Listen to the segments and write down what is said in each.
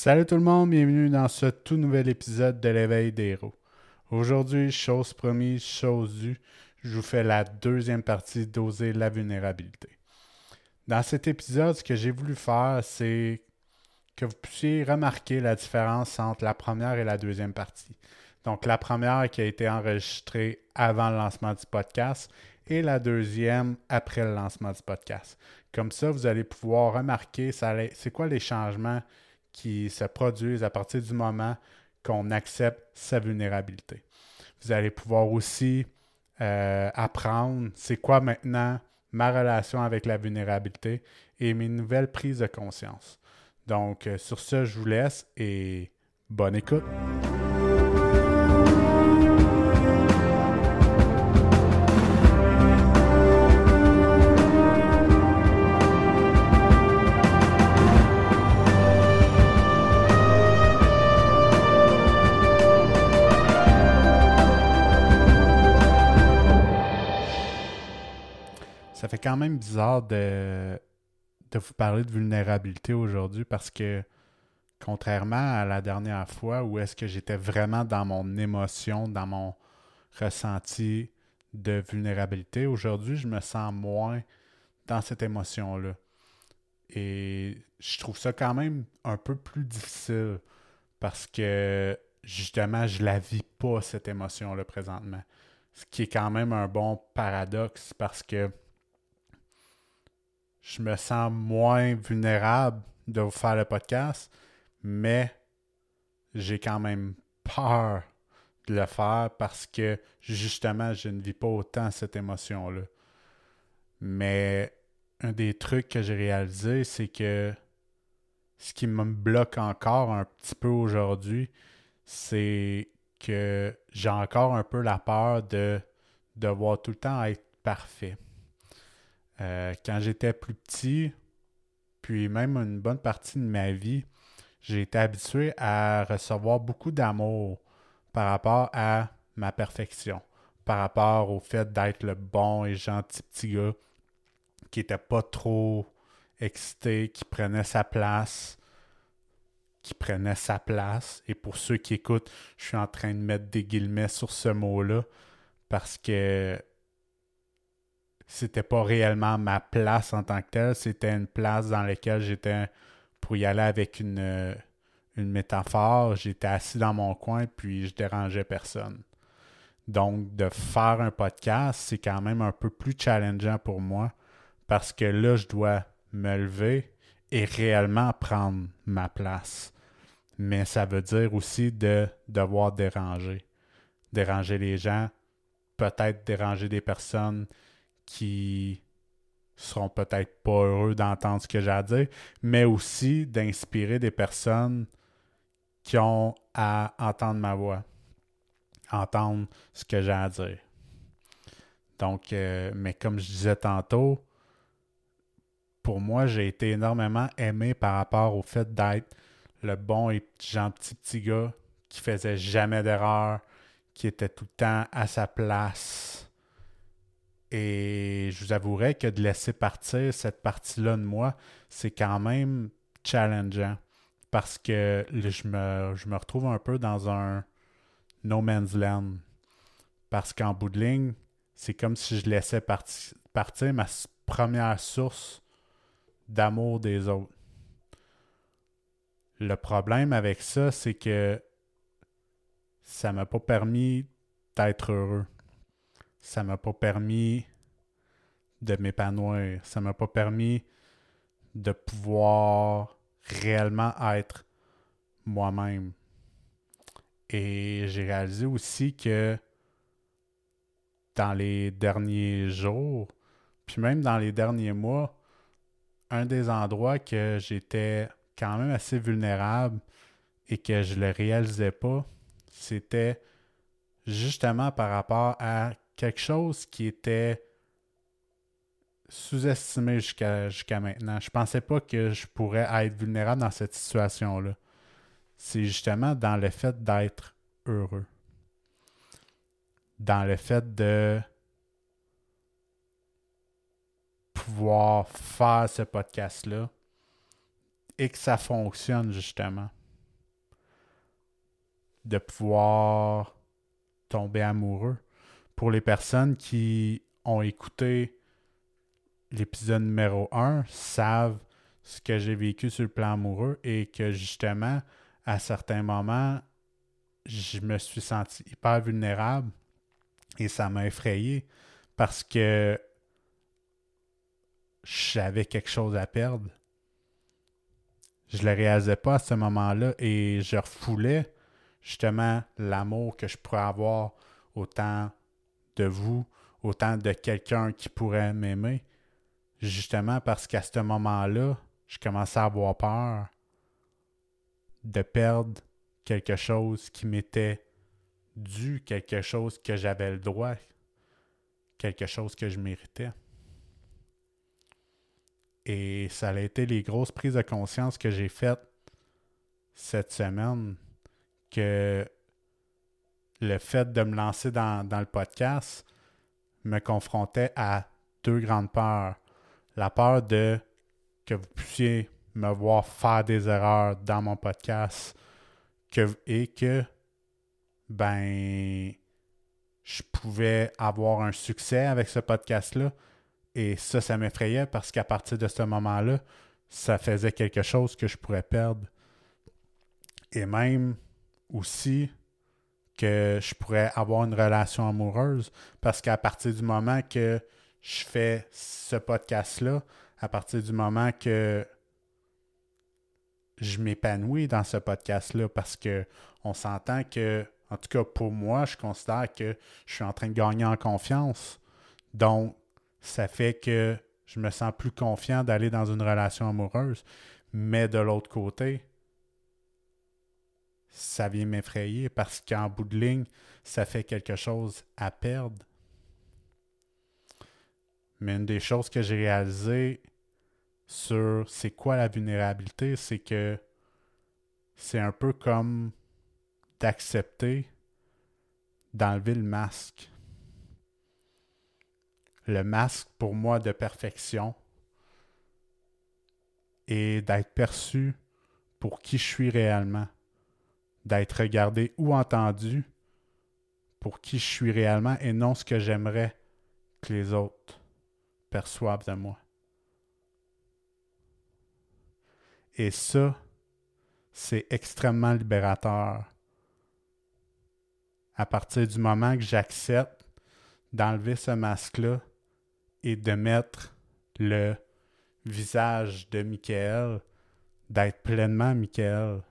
Salut tout le monde, bienvenue dans ce tout nouvel épisode de l'éveil des héros. Aujourd'hui, chose promise, chose due, je vous fais la deuxième partie d'oser la vulnérabilité. Dans cet épisode, ce que j'ai voulu faire, c'est que vous puissiez remarquer la différence entre la première et la deuxième partie. Donc la première qui a été enregistrée avant le lancement du podcast et la deuxième après le lancement du podcast. Comme ça, vous allez pouvoir remarquer c'est quoi les changements qui se produisent à partir du moment qu'on accepte sa vulnérabilité. Vous allez pouvoir aussi euh, apprendre c'est quoi maintenant ma relation avec la vulnérabilité et mes nouvelles prises de conscience. Donc, euh, sur ce, je vous laisse et bonne écoute. Ça fait quand même bizarre de, de vous parler de vulnérabilité aujourd'hui parce que contrairement à la dernière fois où est-ce que j'étais vraiment dans mon émotion, dans mon ressenti de vulnérabilité, aujourd'hui je me sens moins dans cette émotion-là. Et je trouve ça quand même un peu plus difficile parce que justement je la vis pas cette émotion-là présentement. Ce qui est quand même un bon paradoxe parce que je me sens moins vulnérable de vous faire le podcast, mais j'ai quand même peur de le faire parce que justement, je ne vis pas autant cette émotion-là. Mais un des trucs que j'ai réalisé, c'est que ce qui me bloque encore un petit peu aujourd'hui, c'est que j'ai encore un peu la peur de devoir tout le temps être parfait. Euh, quand j'étais plus petit, puis même une bonne partie de ma vie, j'ai été habitué à recevoir beaucoup d'amour par rapport à ma perfection, par rapport au fait d'être le bon et gentil petit gars qui n'était pas trop excité, qui prenait sa place, qui prenait sa place. Et pour ceux qui écoutent, je suis en train de mettre des guillemets sur ce mot-là parce que c'était pas réellement ma place en tant que telle, c'était une place dans laquelle j'étais, pour y aller avec une, euh, une métaphore, j'étais assis dans mon coin puis je dérangeais personne. Donc, de faire un podcast, c'est quand même un peu plus challengeant pour moi parce que là, je dois me lever et réellement prendre ma place. Mais ça veut dire aussi de devoir déranger. Déranger les gens, peut-être déranger des personnes qui seront peut-être pas heureux d'entendre ce que j'ai à dire, mais aussi d'inspirer des personnes qui ont à entendre ma voix, entendre ce que j'ai à dire. Donc, euh, mais comme je disais tantôt, pour moi, j'ai été énormément aimé par rapport au fait d'être le bon et gentil petit gars qui faisait jamais d'erreur, qui était tout le temps à sa place, et je vous avouerai que de laisser partir cette partie-là de moi, c'est quand même challengeant parce que je me, je me retrouve un peu dans un no man's land. Parce qu'en bout de ligne, c'est comme si je laissais partir ma première source d'amour des autres. Le problème avec ça, c'est que ça m'a pas permis d'être heureux ça m'a pas permis de m'épanouir. Ça m'a pas permis de pouvoir réellement être moi-même. Et j'ai réalisé aussi que dans les derniers jours, puis même dans les derniers mois, un des endroits que j'étais quand même assez vulnérable et que je ne le réalisais pas, c'était justement par rapport à quelque chose qui était sous-estimé jusqu'à maintenant. Je pensais pas que je pourrais être vulnérable dans cette situation-là. C'est justement dans le fait d'être heureux. Dans le fait de pouvoir faire ce podcast-là et que ça fonctionne justement. de pouvoir tomber amoureux. Pour les personnes qui ont écouté l'épisode numéro 1, savent ce que j'ai vécu sur le plan amoureux et que justement, à certains moments, je me suis senti hyper vulnérable et ça m'a effrayé parce que j'avais quelque chose à perdre. Je le réalisais pas à ce moment-là et je refoulais justement l'amour que je pourrais avoir autant de vous, autant de quelqu'un qui pourrait m'aimer. Justement parce qu'à ce moment-là, je commençais à avoir peur de perdre quelque chose qui m'était dû, quelque chose que j'avais le droit, quelque chose que je méritais. Et ça a été les grosses prises de conscience que j'ai faites cette semaine que le fait de me lancer dans, le podcast me confrontait à deux grandes peurs. La peur de que vous puissiez me voir faire des erreurs dans mon podcast et que ben je pouvais avoir un succès avec ce podcast-là. Et ça, ça m'effrayait parce qu'à partir de ce moment-là, ça faisait quelque chose que je pourrais perdre. Et même aussi que je pourrais avoir une relation amoureuse parce qu'à partir du moment que je fais ce podcast-là, à partir du moment que je m'épanouis dans ce podcast-là parce que on s'entend que, en tout cas pour moi, je considère que je suis en train de gagner en confiance. Donc, ça fait que je me sens plus confiant d'aller dans une relation amoureuse. Mais de l'autre côté, ça vient m'effrayer parce qu'en bout de ligne, ça fait quelque chose à perdre. Mais une des choses que j'ai réalisées sur c'est quoi la vulnérabilité, c'est que c'est un peu comme d'accepter d'enlever le masque. Le masque pour moi de perfection et d'être perçu pour qui je suis réellement, d'être regardé ou entendu pour qui je suis réellement et non ce que j'aimerais que les autres perçoivent de moi. Et ça, c'est extrêmement libérateur. À partir du moment que j'accepte d'enlever ce masque-là et de mettre le visage de Michael, d'être pleinement Michael,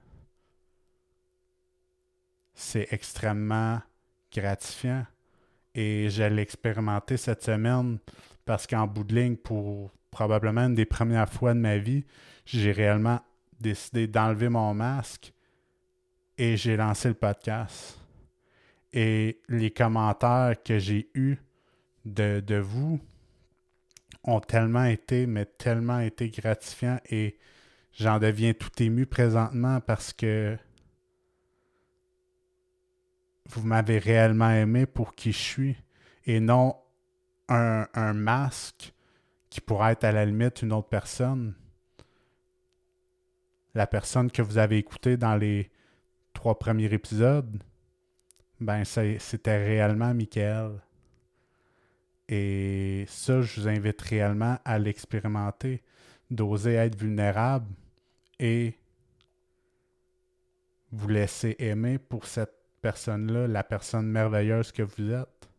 c'est extrêmement gratifiant. Et je l'ai expérimenté cette semaine parce qu'en bout de ligne, pour probablement une des premières fois de ma vie, j'ai réellement décidé d'enlever mon masque et j'ai lancé le podcast. Et les commentaires que j'ai eus de, de, vous ont tellement été, mais tellement été gratifiants et j'en deviens tout ému présentement parce que vous m'avez réellement aimé pour qui je suis et non un, un masque qui pourrait être à la limite une autre personne. La personne que vous avez écoutée dans les trois premiers épisodes, ben c'était réellement Michael. Et ça, je vous invite réellement à l'expérimenter, d'oser être vulnérable et vous laisser aimer pour cette personne-là, la personne merveilleuse que vous êtes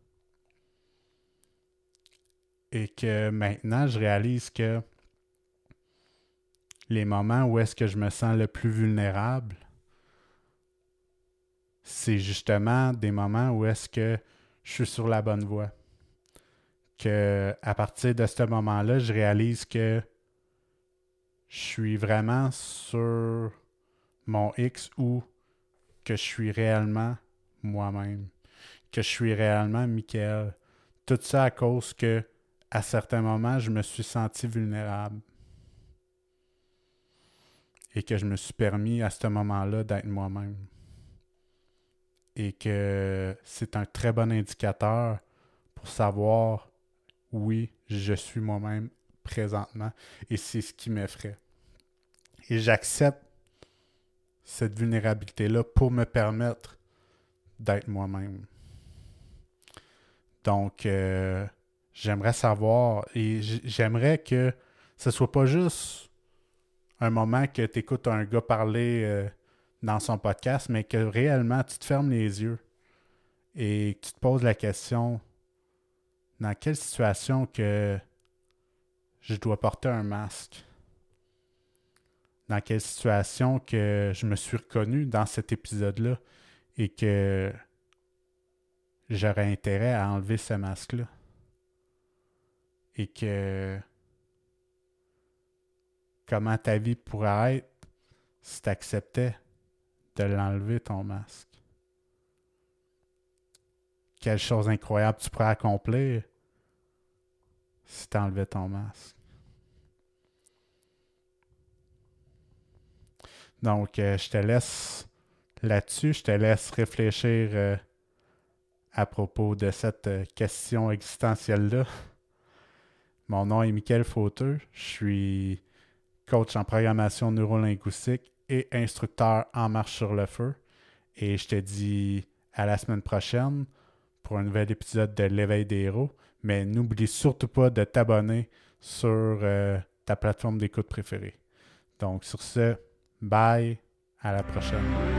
et que maintenant je réalise que les moments où est-ce que je me sens le plus vulnérable, c'est justement des moments où est-ce que je suis sur la bonne voie. Que à partir de ce moment-là, je réalise que je suis vraiment sur mon X ou que je suis réellement moi-même, que je suis réellement Michael. Tout ça à cause que à certains moments, je me suis senti vulnérable. Et que je me suis permis à ce moment-là d'être moi-même. Et que c'est un très bon indicateur pour savoir, oui, je suis moi-même présentement. Et c'est ce qui m'effraie. Et j'accepte cette vulnérabilité-là pour me permettre d'être moi-même. Donc, euh, j'aimerais savoir et j'aimerais que ce soit pas juste un moment que tu écoutes un gars parler euh, dans son podcast, mais que réellement tu te fermes les yeux et que tu te poses la question dans quelle situation que je dois porter un masque? Dans quelle situation que je me suis reconnu dans cet épisode-là et que j'aurais intérêt à enlever ce masque-là? Et que comment ta vie pourrait être si tu acceptais de l'enlever ton masque? Quelle chose incroyable tu pourrais accomplir si tu enlevais ton masque? Donc, euh, je te laisse là-dessus, je te laisse réfléchir euh, à propos de cette euh, question existentielle-là. Mon nom est Mickaël Fauteux, je suis coach en programmation neurolinguistique et instructeur en marche sur le feu. Et je te dis à la semaine prochaine pour un nouvel épisode de l'éveil des héros. Mais n'oublie surtout pas de t'abonner sur ta plateforme d'écoute préférée. Donc sur ce, bye, à la prochaine.